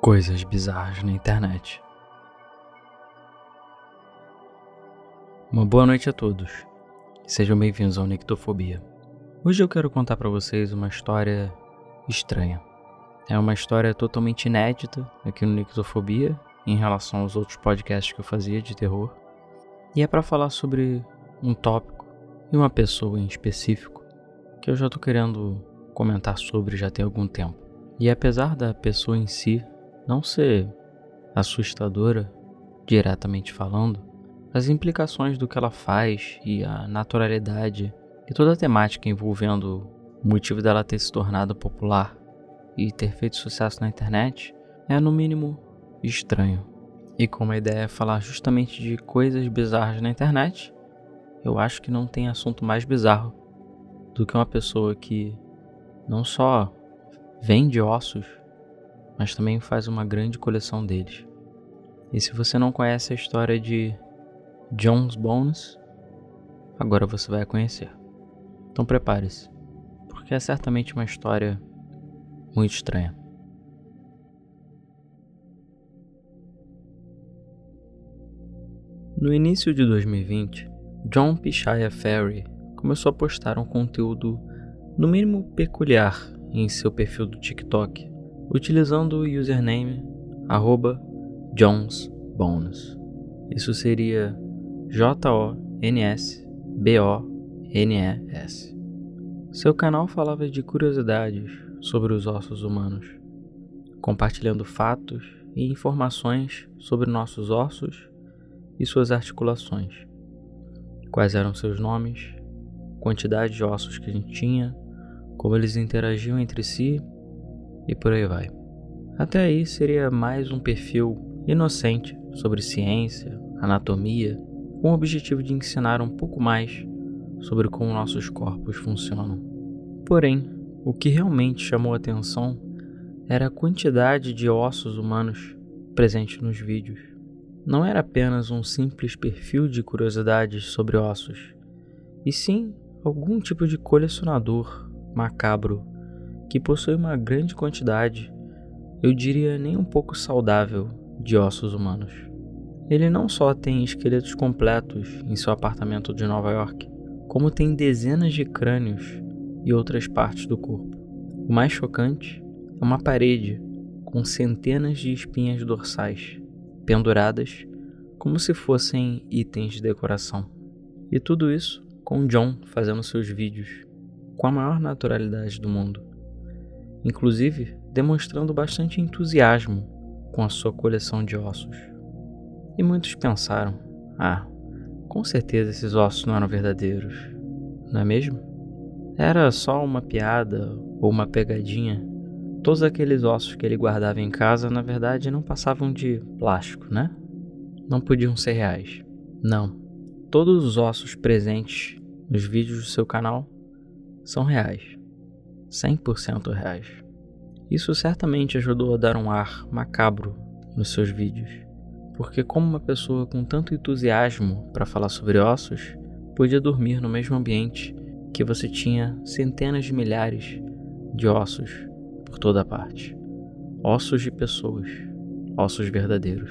Coisas bizarras na internet. Uma boa noite a todos. Sejam bem-vindos ao Nictofobia. Hoje eu quero contar para vocês uma história estranha. É uma história totalmente inédita aqui no Nictofobia em relação aos outros podcasts que eu fazia de terror. E é para falar sobre um tópico e uma pessoa em específico que eu já tô querendo comentar sobre já tem algum tempo. E apesar da pessoa em si não ser assustadora, diretamente falando, as implicações do que ela faz e a naturalidade e toda a temática envolvendo o motivo dela ter se tornado popular e ter feito sucesso na internet é, no mínimo, estranho. E como a ideia é falar justamente de coisas bizarras na internet, eu acho que não tem assunto mais bizarro do que uma pessoa que não só vende ossos, mas também faz uma grande coleção deles. E se você não conhece a história de Jones Bones, agora você vai a conhecer. Então prepare-se, porque é certamente uma história muito estranha. No início de 2020, John Pichaya Ferry começou a postar um conteúdo no mínimo peculiar em seu perfil do TikTok, utilizando o username JonsBonus. Isso seria J-O-N-S-B-O-N-E-S. Seu canal falava de curiosidades sobre os ossos humanos, compartilhando fatos e informações sobre nossos ossos e suas articulações. Quais eram seus nomes, quantidade de ossos que a gente tinha, como eles interagiam entre si e por aí vai. Até aí seria mais um perfil inocente sobre ciência, anatomia, com o objetivo de ensinar um pouco mais sobre como nossos corpos funcionam. Porém, o que realmente chamou atenção era a quantidade de ossos humanos presente nos vídeos. Não era apenas um simples perfil de curiosidades sobre ossos, e sim algum tipo de colecionador macabro que possui uma grande quantidade, eu diria nem um pouco saudável, de ossos humanos. Ele não só tem esqueletos completos em seu apartamento de Nova York, como tem dezenas de crânios e outras partes do corpo. O mais chocante é uma parede com centenas de espinhas dorsais, penduradas como se fossem itens de decoração. E tudo isso com John fazendo seus vídeos com a maior naturalidade do mundo, inclusive demonstrando bastante entusiasmo com a sua coleção de ossos. E muitos pensaram: ah, com certeza esses ossos não eram verdadeiros, não é mesmo? Era só uma piada ou uma pegadinha. Todos aqueles ossos que ele guardava em casa, na verdade, não passavam de plástico, né? Não podiam ser reais. Não. Todos os ossos presentes nos vídeos do seu canal são reais. 100% reais. Isso certamente ajudou a dar um ar macabro nos seus vídeos, porque, como uma pessoa com tanto entusiasmo para falar sobre ossos, podia dormir no mesmo ambiente que você tinha centenas de milhares de ossos por toda parte ossos de pessoas, ossos verdadeiros.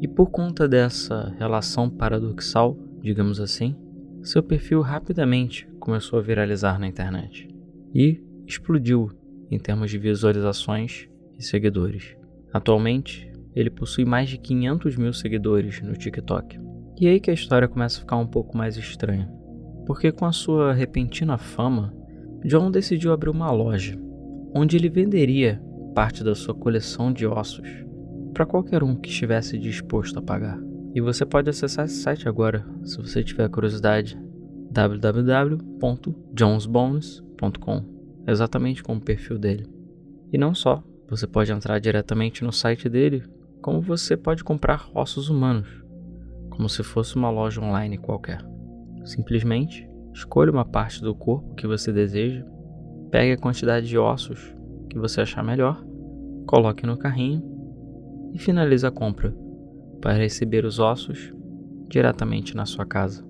E por conta dessa relação paradoxal, digamos assim, seu perfil rapidamente começou a viralizar na internet e explodiu em termos de visualizações e seguidores. Atualmente, ele possui mais de 500 mil seguidores no TikTok. E é aí que a história começa a ficar um pouco mais estranha, porque com a sua repentina fama, John decidiu abrir uma loja onde ele venderia parte da sua coleção de ossos para qualquer um que estivesse disposto a pagar. E você pode acessar esse site agora, se você tiver curiosidade www.jonesbones.com, exatamente como o perfil dele. E não só, você pode entrar diretamente no site dele, como você pode comprar ossos humanos, como se fosse uma loja online qualquer. Simplesmente escolha uma parte do corpo que você deseja, pegue a quantidade de ossos que você achar melhor, coloque no carrinho e finalize a compra para receber os ossos diretamente na sua casa.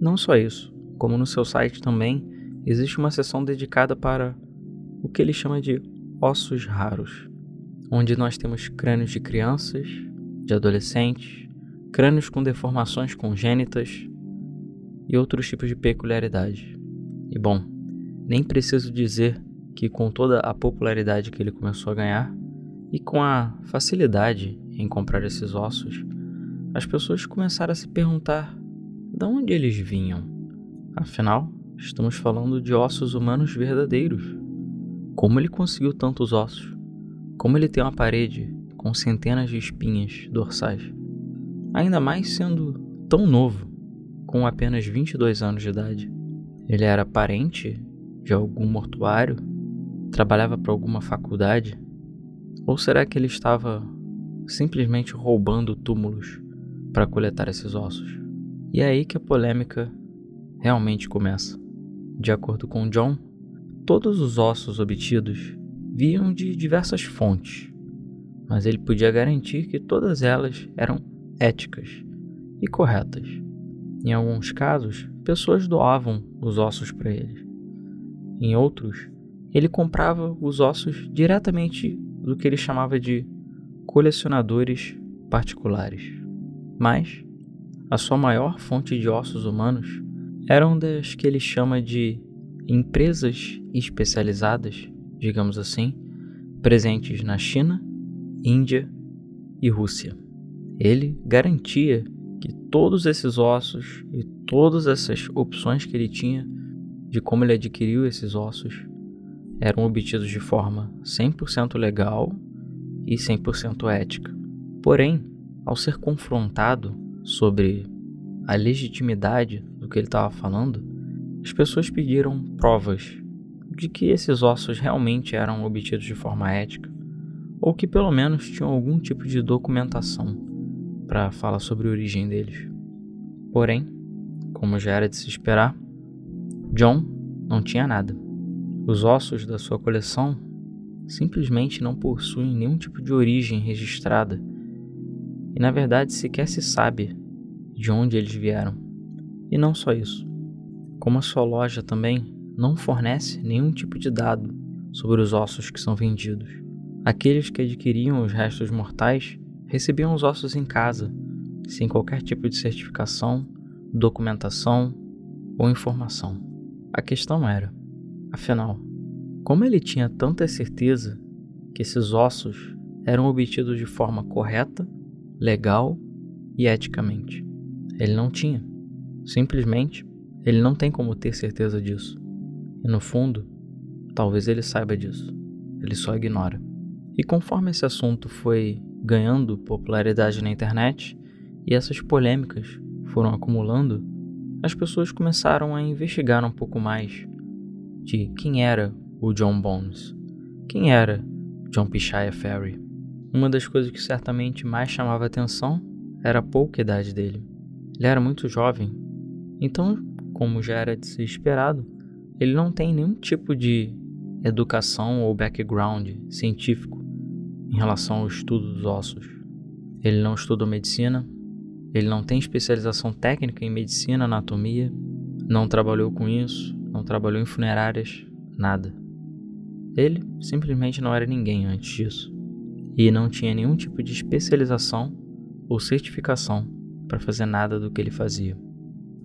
Não só isso, como no seu site também existe uma seção dedicada para o que ele chama de ossos raros, onde nós temos crânios de crianças, de adolescentes, crânios com deformações congênitas e outros tipos de peculiaridades. E bom, nem preciso dizer que com toda a popularidade que ele começou a ganhar e com a facilidade em comprar esses ossos, as pessoas começaram a se perguntar de onde eles vinham. Afinal, estamos falando de ossos humanos verdadeiros. Como ele conseguiu tantos ossos? Como ele tem uma parede com centenas de espinhas dorsais? Ainda mais sendo tão novo, com apenas 22 anos de idade. Ele era parente de algum mortuário? Trabalhava para alguma faculdade? Ou será que ele estava simplesmente roubando túmulos para coletar esses ossos? E é aí que a polêmica realmente começa. De acordo com John, todos os ossos obtidos vinham de diversas fontes, mas ele podia garantir que todas elas eram éticas e corretas. Em alguns casos, pessoas doavam os ossos para ele. Em outros, ele comprava os ossos diretamente do que ele chamava de colecionadores particulares. Mas a sua maior fonte de ossos humanos eram das que ele chama de empresas especializadas, digamos assim, presentes na China, Índia e Rússia. Ele garantia que todos esses ossos e todas essas opções que ele tinha de como ele adquiriu esses ossos eram obtidos de forma 100% legal e 100% ética. Porém, ao ser confrontado sobre a legitimidade que ele estava falando, as pessoas pediram provas de que esses ossos realmente eram obtidos de forma ética, ou que pelo menos tinham algum tipo de documentação para falar sobre a origem deles. Porém, como já era de se esperar, John não tinha nada. Os ossos da sua coleção simplesmente não possuem nenhum tipo de origem registrada, e na verdade sequer se sabe de onde eles vieram. E não só isso, como a sua loja também não fornece nenhum tipo de dado sobre os ossos que são vendidos. Aqueles que adquiriam os restos mortais recebiam os ossos em casa, sem qualquer tipo de certificação, documentação ou informação. A questão era, afinal, como ele tinha tanta certeza que esses ossos eram obtidos de forma correta, legal e eticamente? Ele não tinha. Simplesmente, ele não tem como ter certeza disso. E no fundo, talvez ele saiba disso. Ele só ignora. E conforme esse assunto foi ganhando popularidade na internet e essas polêmicas foram acumulando, as pessoas começaram a investigar um pouco mais de quem era o John Bones, quem era John Pichaya Ferry. Uma das coisas que certamente mais chamava atenção era a pouca idade dele. Ele era muito jovem, então, como já era de ser esperado, ele não tem nenhum tipo de educação ou background científico em relação ao estudo dos ossos. Ele não estudou medicina, ele não tem especialização técnica em medicina, anatomia, não trabalhou com isso, não trabalhou em funerárias, nada. Ele simplesmente não era ninguém antes disso e não tinha nenhum tipo de especialização ou certificação para fazer nada do que ele fazia.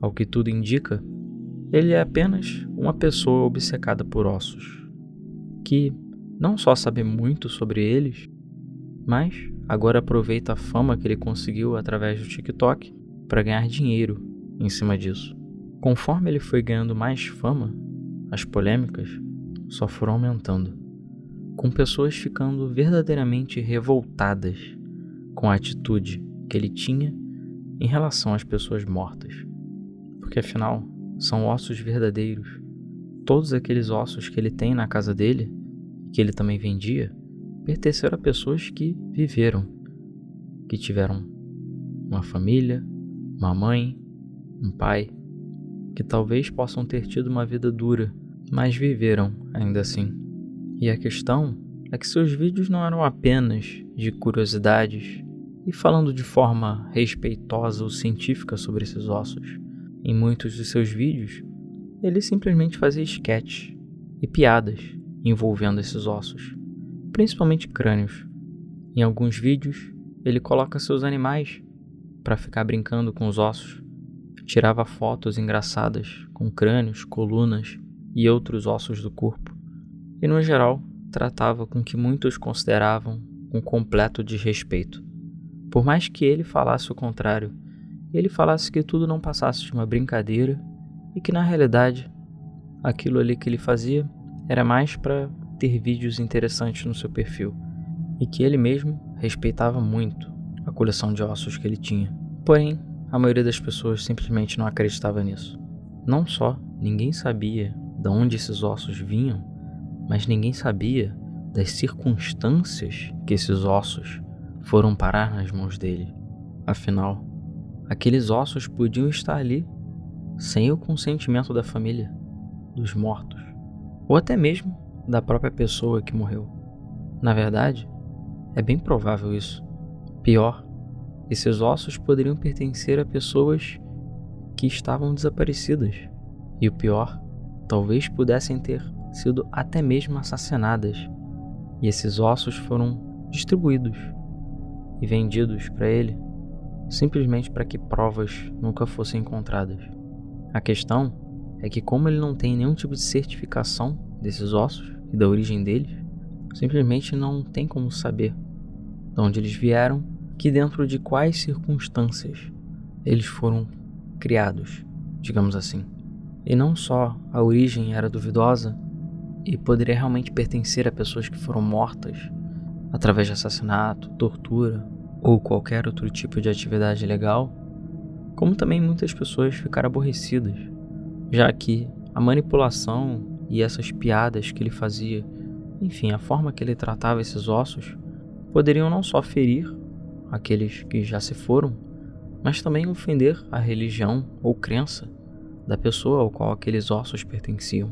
Ao que tudo indica, ele é apenas uma pessoa obcecada por ossos, que não só sabe muito sobre eles, mas agora aproveita a fama que ele conseguiu através do TikTok para ganhar dinheiro em cima disso. Conforme ele foi ganhando mais fama, as polêmicas só foram aumentando, com pessoas ficando verdadeiramente revoltadas com a atitude que ele tinha em relação às pessoas mortas. Porque afinal, são ossos verdadeiros. Todos aqueles ossos que ele tem na casa dele, que ele também vendia, pertenceram a pessoas que viveram, que tiveram uma família, uma mãe, um pai, que talvez possam ter tido uma vida dura, mas viveram ainda assim. E a questão é que seus vídeos não eram apenas de curiosidades e falando de forma respeitosa ou científica sobre esses ossos. Em muitos de seus vídeos, ele simplesmente fazia sketches e piadas envolvendo esses ossos, principalmente crânios, Em alguns vídeos, ele coloca seus animais para ficar brincando com os ossos. Tirava fotos engraçadas com crânios, colunas e outros ossos do corpo. E no geral, tratava com que muitos consideravam um completo desrespeito. Por mais que ele falasse o contrário, ele falasse que tudo não passasse de uma brincadeira e que na realidade aquilo ali que ele fazia era mais para ter vídeos interessantes no seu perfil e que ele mesmo respeitava muito a coleção de ossos que ele tinha. Porém, a maioria das pessoas simplesmente não acreditava nisso. Não só ninguém sabia de onde esses ossos vinham, mas ninguém sabia das circunstâncias que esses ossos foram parar nas mãos dele. Afinal, aqueles ossos podiam estar ali sem o consentimento da família, dos mortos, ou até mesmo da própria pessoa que morreu. Na verdade, é bem provável isso. Pior, esses ossos poderiam pertencer a pessoas que estavam desaparecidas. E o pior, talvez pudessem ter sido até mesmo assassinadas. E esses ossos foram distribuídos e vendidos para ele simplesmente para que provas nunca fossem encontradas. A questão é que, como ele não tem nenhum tipo de certificação desses ossos e da origem deles, simplesmente não tem como saber de onde eles vieram, que dentro de quais circunstâncias eles foram criados, digamos assim. E não só a origem era duvidosa e poderia realmente pertencer a pessoas que foram mortas através de assassinato, tortura ou qualquer outro tipo de atividade legal, como também muitas pessoas ficaram aborrecidas, já que a manipulação e essas piadas que ele fazia, enfim, a forma que ele tratava esses ossos, poderiam não só ferir aqueles que já se foram, mas também ofender a religião ou crença da pessoa ao qual aqueles ossos pertenciam.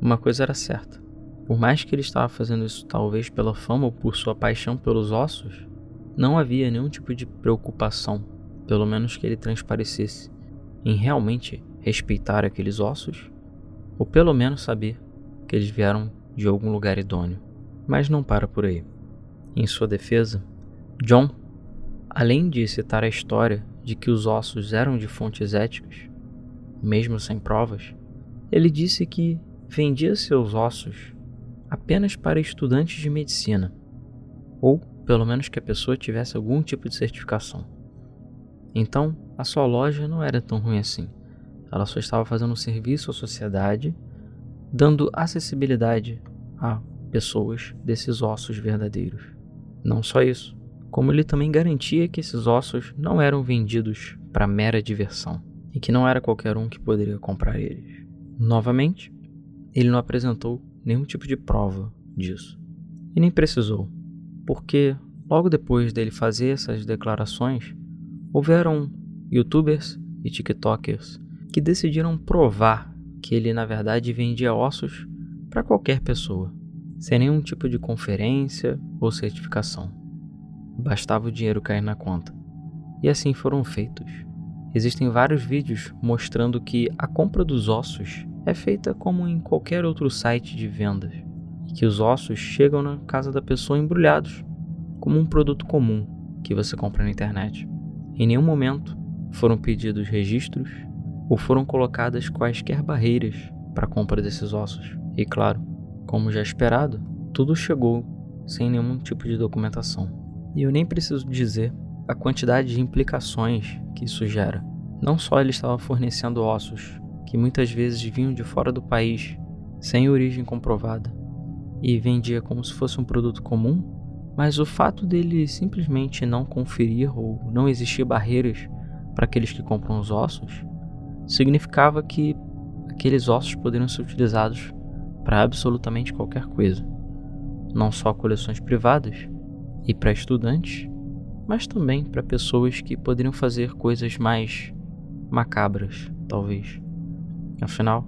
Uma coisa era certa: por mais que ele estava fazendo isso talvez pela fama ou por sua paixão pelos ossos, não havia nenhum tipo de preocupação, pelo menos que ele transparecesse, em realmente respeitar aqueles ossos, ou pelo menos saber que eles vieram de algum lugar idôneo. Mas não para por aí. Em sua defesa, John, além de citar a história de que os ossos eram de fontes éticas, mesmo sem provas, ele disse que vendia seus ossos apenas para estudantes de medicina, ou pelo menos que a pessoa tivesse algum tipo de certificação. Então, a sua loja não era tão ruim assim. Ela só estava fazendo um serviço à sociedade, dando acessibilidade a pessoas desses ossos verdadeiros. Não só isso, como ele também garantia que esses ossos não eram vendidos para mera diversão e que não era qualquer um que poderia comprar eles. Novamente, ele não apresentou nenhum tipo de prova disso. E nem precisou, porque logo depois dele fazer essas declarações, houveram youtubers e tiktokers que decidiram provar que ele na verdade vendia ossos para qualquer pessoa, sem nenhum tipo de conferência ou certificação. Bastava o dinheiro cair na conta. E assim foram feitos. Existem vários vídeos mostrando que a compra dos ossos é feita como em qualquer outro site de vendas, que os ossos chegam na casa da pessoa embrulhados, como um produto comum que você compra na internet. Em nenhum momento foram pedidos registros ou foram colocadas quaisquer barreiras para a compra desses ossos. E claro, como já esperado, tudo chegou sem nenhum tipo de documentação. E eu nem preciso dizer a quantidade de implicações que isso gera. Não só ele estava fornecendo ossos que muitas vezes vinham de fora do país, sem origem comprovada, e vendia como se fosse um produto comum, mas o fato dele simplesmente não conferir ou não existir barreiras para aqueles que compram os ossos, significava que aqueles ossos poderiam ser utilizados para absolutamente qualquer coisa, não só coleções privadas e para estudantes, mas também para pessoas que poderiam fazer coisas mais macabras, talvez. Afinal,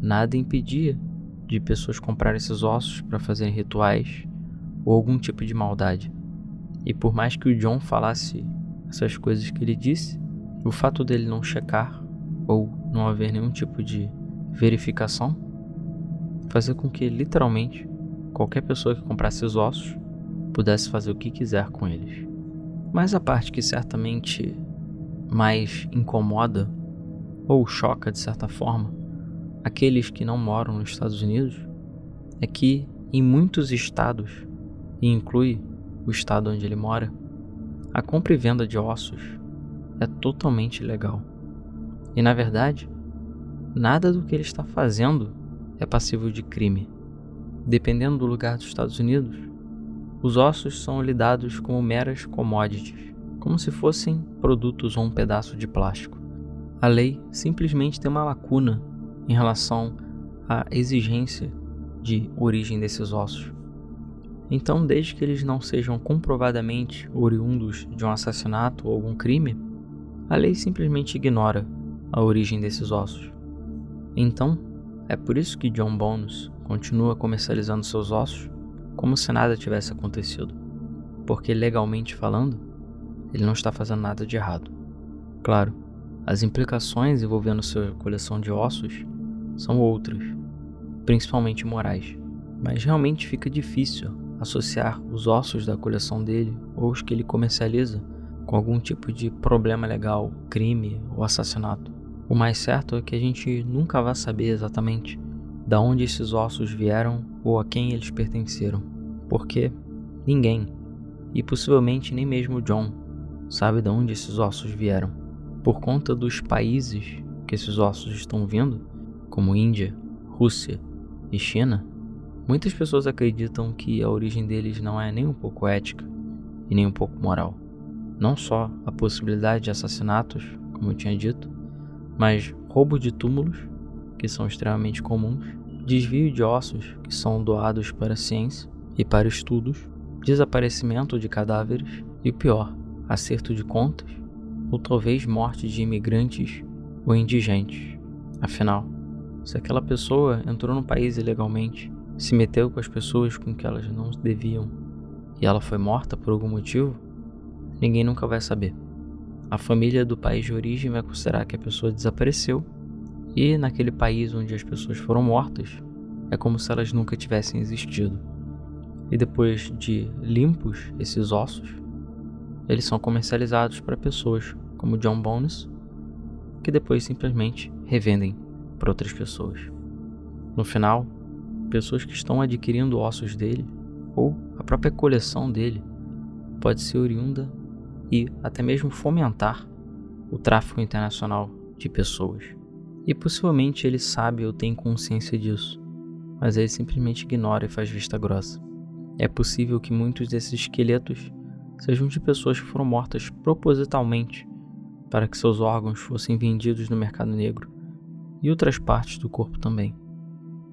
nada impedia de pessoas comprar esses ossos para fazerem rituais ou algum tipo de maldade. E por mais que o John falasse essas coisas que ele disse, o fato dele não checar ou não haver nenhum tipo de verificação fazia com que literalmente qualquer pessoa que comprasse os ossos pudesse fazer o que quiser com eles. Mas a parte que certamente mais incomoda ou choca de certa forma aqueles que não moram nos Estados Unidos é que em muitos estados, e inclui o estado onde ele mora, a compra e venda de ossos é totalmente legal. E na verdade, nada do que ele está fazendo é passível de crime. Dependendo do lugar dos Estados Unidos, os ossos são lidados como meras commodities, como se fossem produtos ou um pedaço de plástico. A lei simplesmente tem uma lacuna em relação à exigência de origem desses ossos. Então, desde que eles não sejam comprovadamente oriundos de um assassinato ou algum crime, a lei simplesmente ignora a origem desses ossos. Então, é por isso que John Bones continua comercializando seus ossos como se nada tivesse acontecido, porque legalmente falando, ele não está fazendo nada de errado. Claro, as implicações envolvendo sua coleção de ossos são outras, principalmente morais, mas realmente fica difícil associar os ossos da coleção dele ou os que ele comercializa com algum tipo de problema legal, crime ou assassinato. O mais certo é que a gente nunca vai saber exatamente da onde esses ossos vieram ou a quem eles pertenceram, porque ninguém, e possivelmente nem mesmo John, sabe de onde esses ossos vieram. Por conta dos países que esses ossos estão vindo, como Índia, Rússia e China, Muitas pessoas acreditam que a origem deles não é nem um pouco ética e nem um pouco moral. Não só a possibilidade de assassinatos, como eu tinha dito, mas roubo de túmulos, que são extremamente comuns, desvio de ossos, que são doados para a ciência e para estudos, desaparecimento de cadáveres e o pior, acerto de contas ou talvez morte de imigrantes ou indigentes. Afinal, se aquela pessoa entrou no país ilegalmente se meteu com as pessoas com que elas não deviam e ela foi morta por algum motivo, ninguém nunca vai saber. A família do país de origem vai considerar que a pessoa desapareceu e naquele país onde as pessoas foram mortas é como se elas nunca tivessem existido. E depois de limpos esses ossos, eles são comercializados para pessoas como John Bones, que depois simplesmente revendem para outras pessoas. No final, pessoas que estão adquirindo ossos dele ou a própria coleção dele pode ser oriunda e até mesmo fomentar o tráfico internacional de pessoas. E possivelmente ele sabe ou tem consciência disso, mas ele simplesmente ignora e faz vista grossa. É possível que muitos desses esqueletos sejam de pessoas que foram mortas propositalmente para que seus órgãos fossem vendidos no mercado negro e outras partes do corpo também.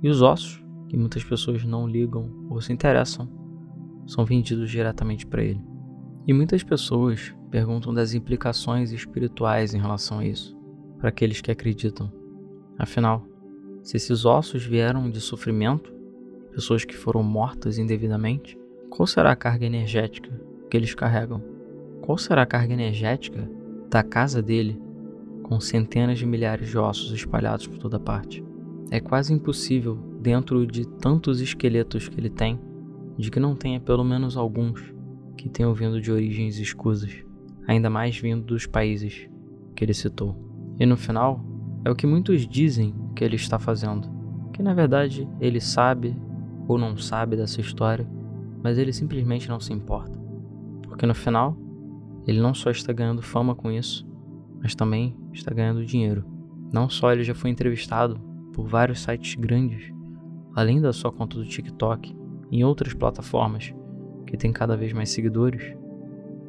E os ossos que muitas pessoas não ligam ou se interessam são vendidos diretamente para ele. E muitas pessoas perguntam das implicações espirituais em relação a isso, para aqueles que acreditam. Afinal, se esses ossos vieram de sofrimento, pessoas que foram mortas indevidamente, qual será a carga energética que eles carregam? Qual será a carga energética da casa dele com centenas de milhares de ossos espalhados por toda parte? É quase impossível dentro de tantos esqueletos que ele tem, de que não tenha pelo menos alguns que tenham vindo de origens escusas, ainda mais vindo dos países que ele citou. E no final, é o que muitos dizem que ele está fazendo, que na verdade ele sabe ou não sabe dessa história, mas ele simplesmente não se importa. Porque no final, ele não só está ganhando fama com isso, mas também está ganhando dinheiro. Não só ele já foi entrevistado por vários sites grandes além da sua conta do TikTok, em outras plataformas que têm cada vez mais seguidores,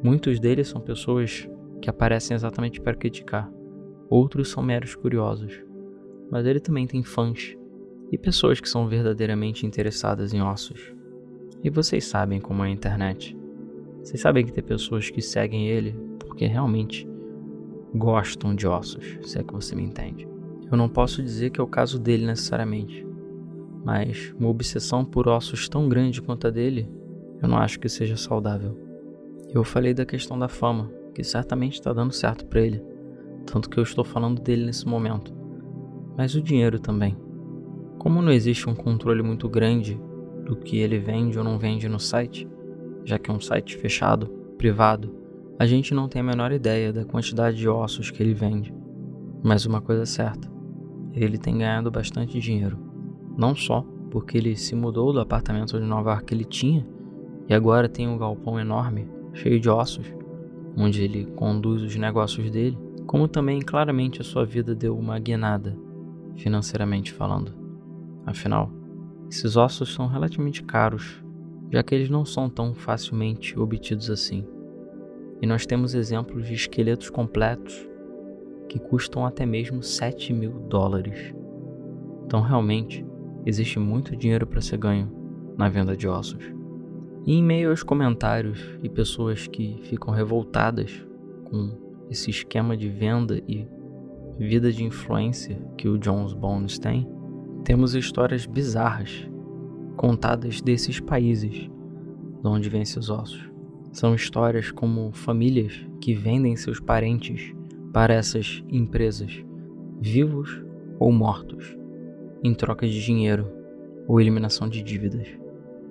muitos deles são pessoas que aparecem exatamente para criticar, outros são meros curiosos. Mas ele também tem fãs e pessoas que são verdadeiramente interessadas em ossos. E vocês sabem como é a internet. Vocês sabem que tem pessoas que seguem ele porque realmente gostam de ossos, se é que você me entende. Eu não posso dizer que é o caso dele necessariamente, mas uma obsessão por ossos tão grande quanto a dele, eu não acho que seja saudável. Eu falei da questão da fama, que certamente está dando certo para ele, tanto que eu estou falando dele nesse momento. Mas o dinheiro também. Como não existe um controle muito grande do que ele vende ou não vende no site, já que é um site fechado, privado, a gente não tem a menor ideia da quantidade de ossos que ele vende. Mas uma coisa é certa, ele tem ganhado bastante dinheiro. Não só porque ele se mudou do apartamento de Nova York que ele tinha e agora tem um galpão enorme, cheio de ossos, onde ele conduz os negócios dele, como também claramente a sua vida deu uma guinada, financeiramente falando. Afinal, esses ossos são relativamente caros, já que eles não são tão facilmente obtidos assim. E nós temos exemplos de esqueletos completos que custam até mesmo 7 mil dólares. Então, realmente, existe muito dinheiro para ser ganho na venda de ossos. E em meio aos comentários e pessoas que ficam revoltadas com esse esquema de venda e vida de influência que o Jones Bones tem, temos histórias bizarras contadas desses países de onde vêm esses ossos. São histórias como famílias que vendem seus parentes para essas empresas, vivos ou mortos, em troca de dinheiro ou eliminação de dívidas.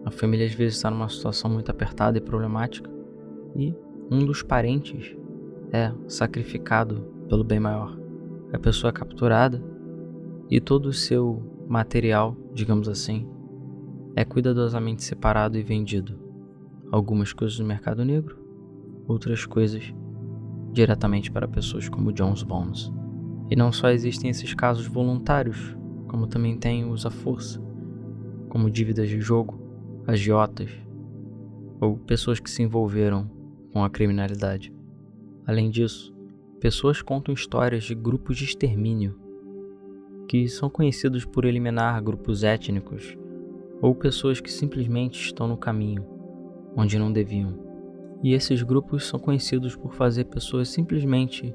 A família às vezes está numa situação muito apertada e problemática e um dos parentes é sacrificado pelo bem maior. A pessoa é capturada e todo o seu material, digamos assim, é cuidadosamente separado e vendido. Algumas coisas no mercado negro, outras coisas diretamente para pessoas como Jones Bones. E não só existem esses casos voluntários, como também tem os à força, como dívidas de jogo, agiotas ou pessoas que se envolveram com a criminalidade. Além disso, pessoas contam histórias de grupos de extermínio que são conhecidos por eliminar grupos étnicos ou pessoas que simplesmente estão no caminho onde não deviam. E esses grupos são conhecidos por fazer pessoas simplesmente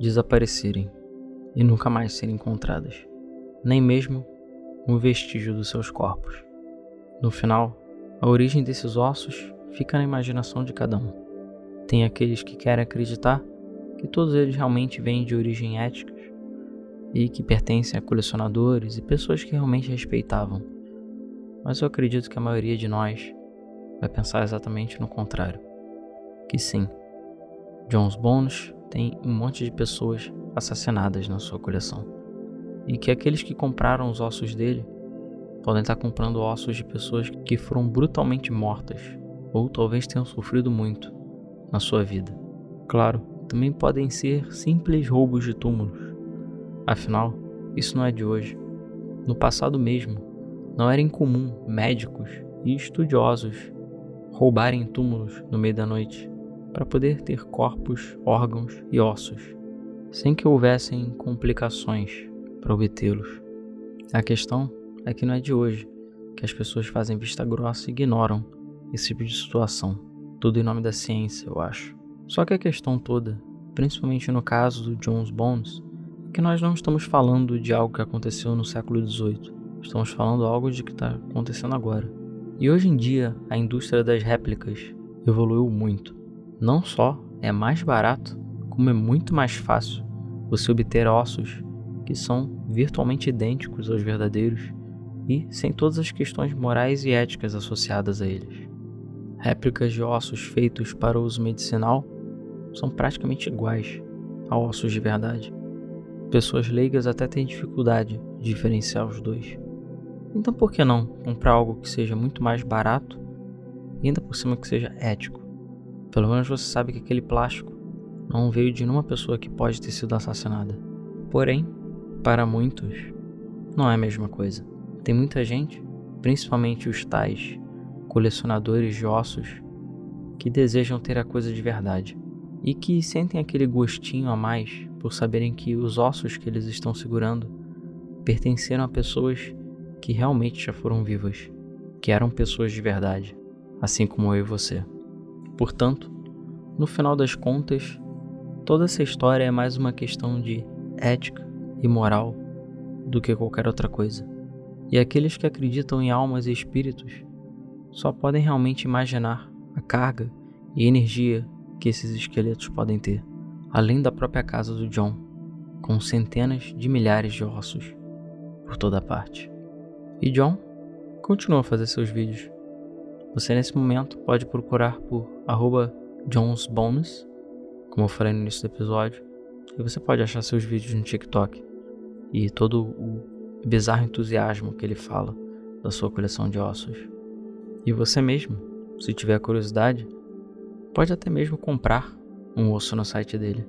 desaparecerem e nunca mais serem encontradas, nem mesmo um vestígio dos seus corpos. No final, a origem desses ossos fica na imaginação de cada um. Tem aqueles que querem acreditar que todos eles realmente vêm de origem ética e que pertencem a colecionadores e pessoas que realmente respeitavam. Mas eu acredito que a maioria de nós vai pensar exatamente no contrário que sim, Jones Bones tem um monte de pessoas assassinadas na sua coleção. E que aqueles que compraram os ossos dele podem estar comprando ossos de pessoas que foram brutalmente mortas ou talvez tenham sofrido muito na sua vida. Claro, também podem ser simples roubos de túmulos. Afinal, isso não é de hoje. No passado mesmo, não era incomum médicos e estudiosos roubarem túmulos no meio da noite para poder ter corpos, órgãos e ossos, sem que houvessem complicações para obtê-los. A questão é que não é de hoje que as pessoas fazem vista grossa e ignoram esse tipo de situação, tudo em nome da ciência, eu acho. Só que a questão toda, principalmente no caso do Jones Bones, é que nós não estamos falando de algo que aconteceu no século XVIII, estamos falando algo de que está acontecendo agora. E hoje em dia, a indústria das réplicas evoluiu muito. Não só é mais barato, como é muito mais fácil você obter ossos que são virtualmente idênticos aos verdadeiros e sem todas as questões morais e éticas associadas a eles. Réplicas de ossos feitos para uso medicinal são praticamente iguais a ossos de verdade. Pessoas leigas até têm dificuldade de diferenciar os dois. Então por que não comprar algo que seja muito mais barato e ainda por cima que seja ético? Pelo menos você sabe que aquele plástico não veio de nenhuma pessoa que pode ter sido assassinada. Porém, para muitos, não é a mesma coisa. Tem muita gente, principalmente os tais colecionadores de ossos, que desejam ter a coisa de verdade e que sentem aquele gostinho a mais por saberem que os ossos que eles estão segurando pertenceram a pessoas que realmente já foram vivas, que eram pessoas de verdade, assim como eu e você. Portanto, no final das contas, toda essa história é mais uma questão de ética e moral do que qualquer outra coisa. E aqueles que acreditam em almas e espíritos só podem realmente imaginar a carga e energia que esses esqueletos podem ter, além da própria casa do John, com centenas de milhares de ossos por toda parte. E John continua a fazer seus vídeos você nesse momento pode procurar por JonesBonus, como eu falei no início do episódio, e você pode achar seus vídeos no TikTok e todo o bizarro entusiasmo que ele fala da sua coleção de ossos. E você mesmo, se tiver curiosidade, pode até mesmo comprar um osso no site dele,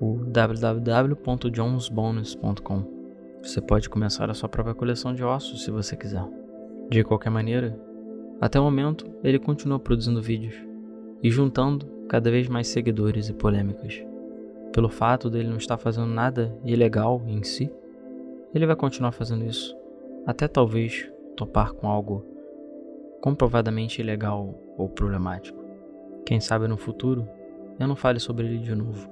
o www.jonesbonus.com. Você pode começar a sua própria coleção de ossos se você quiser. De qualquer maneira, até o momento ele continua produzindo vídeos e juntando cada vez mais seguidores e polêmicas. Pelo fato dele não estar fazendo nada ilegal em si, ele vai continuar fazendo isso, até talvez topar com algo comprovadamente ilegal ou problemático. Quem sabe no futuro eu não fale sobre ele de novo.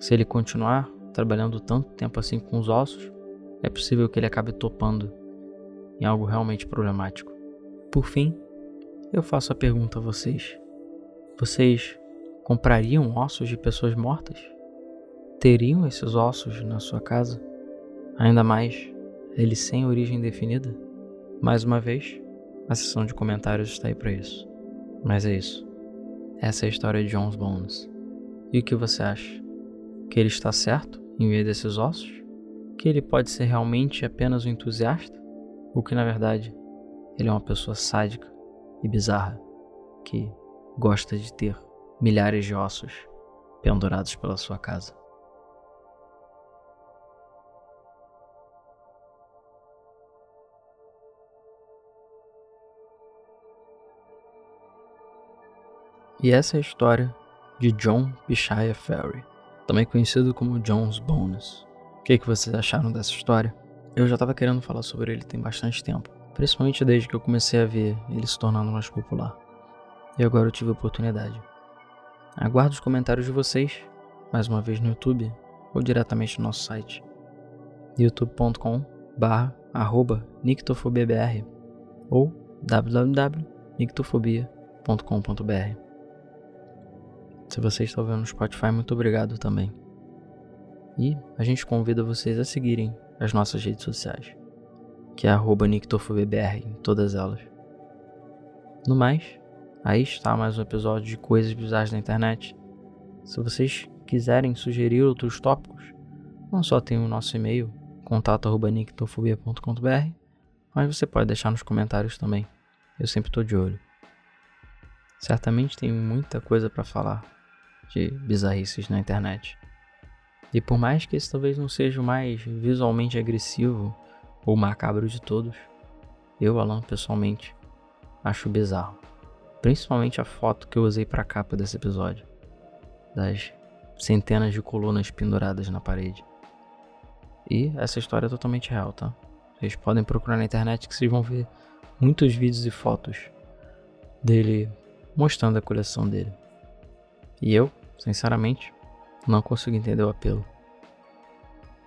Se ele continuar trabalhando tanto tempo assim com os ossos, é possível que ele acabe topando em algo realmente problemático. Por fim, eu faço a pergunta a vocês: vocês comprariam ossos de pessoas mortas? Teriam esses ossos na sua casa? Ainda mais, eles sem origem definida? Mais uma vez, a seção de comentários está aí para isso. Mas é isso. Essa é a história de Jones Bones. E o que você acha? Que ele está certo em meio desses ossos? Que ele pode ser realmente apenas um entusiasta? Ou que na verdade ele é uma pessoa sádica e bizarra que gosta de ter milhares de ossos pendurados pela sua casa? E essa é a história de John Bishaya Ferry, também conhecido como John's Bonus. Que, que vocês acharam dessa história? Eu já estava querendo falar sobre ele tem bastante tempo, principalmente desde que eu comecei a ver ele se tornando mais popular. E agora eu tive a oportunidade. Aguardo os comentários de vocês, mais uma vez no YouTube ou diretamente no nosso site youtube.com barra nictofobiabr ou www.nictofobia.com.br se você está ouvindo no Spotify, muito obrigado também. E a gente convida vocês a seguirem as nossas redes sociais, que é @nictofobbr em todas elas. No mais, aí está mais um episódio de Coisas Bizarras da Internet. Se vocês quiserem sugerir outros tópicos, não só tem o nosso e-mail, contato.nictofobia.com.br, mas você pode deixar nos comentários também. Eu sempre estou de olho. Certamente tem muita coisa para falar de bizarrices na internet. E por mais que esse talvez não seja o mais visualmente agressivo ou macabro de todos, eu, Alan, pessoalmente, acho bizarro. Principalmente a foto que eu usei para a capa desse episódio, das centenas de colunas penduradas na parede. E essa história é totalmente real, tá? Vocês podem procurar na internet que vocês vão ver muitos vídeos e fotos dele mostrando a coleção dele. E eu, sinceramente, não consigo entender o apelo.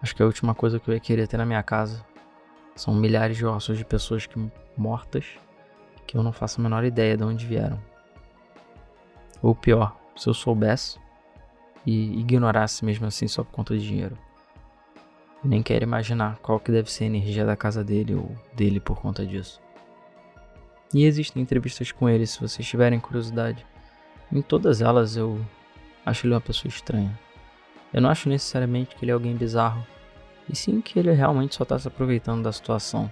Acho que a última coisa que eu ia querer ter na minha casa são milhares de ossos de pessoas que mortas que eu não faço a menor ideia de onde vieram. Ou pior, se eu soubesse e ignorasse mesmo assim só por conta de dinheiro. nem quero imaginar qual que deve ser a energia da casa dele ou dele por conta disso. E existem entrevistas com ele se vocês tiverem curiosidade. Em todas elas eu acho ele uma pessoa estranha. Eu não acho necessariamente que ele é alguém bizarro, e sim que ele realmente só está se aproveitando da situação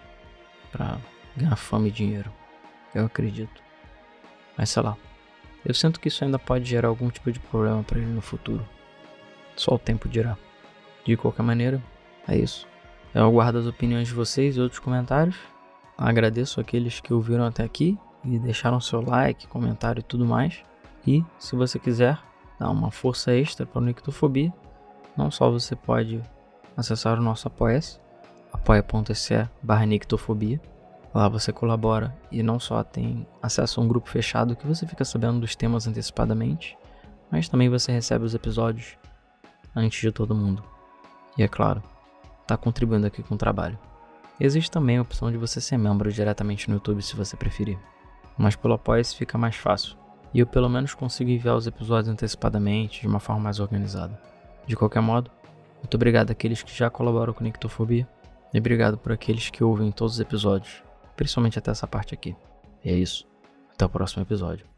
para ganhar fama e dinheiro. Eu acredito. Mas sei lá, eu sinto que isso ainda pode gerar algum tipo de problema para ele no futuro. Só o tempo dirá. De qualquer maneira, é isso. Eu aguardo as opiniões de vocês e outros comentários. Agradeço aqueles que ouviram até aqui e deixaram seu like, comentário e tudo mais. E se você quiser dar uma força extra para o Nictofobia, não só você pode acessar o nosso apoia-se, apoia.se barra Nictofobia. Lá você colabora e não só tem acesso a um grupo fechado que você fica sabendo dos temas antecipadamente, mas também você recebe os episódios antes de todo mundo. E é claro, está contribuindo aqui com o trabalho. Existe também a opção de você ser membro diretamente no YouTube se você preferir, mas pelo apoia-se fica mais fácil e eu pelo menos consigo enviar os episódios antecipadamente, de uma forma mais organizada. De qualquer modo, muito obrigado àqueles que já colaboram com Nictofobia e obrigado por aqueles que ouvem todos os episódios, principalmente até essa parte aqui. E é isso. Até o próximo episódio.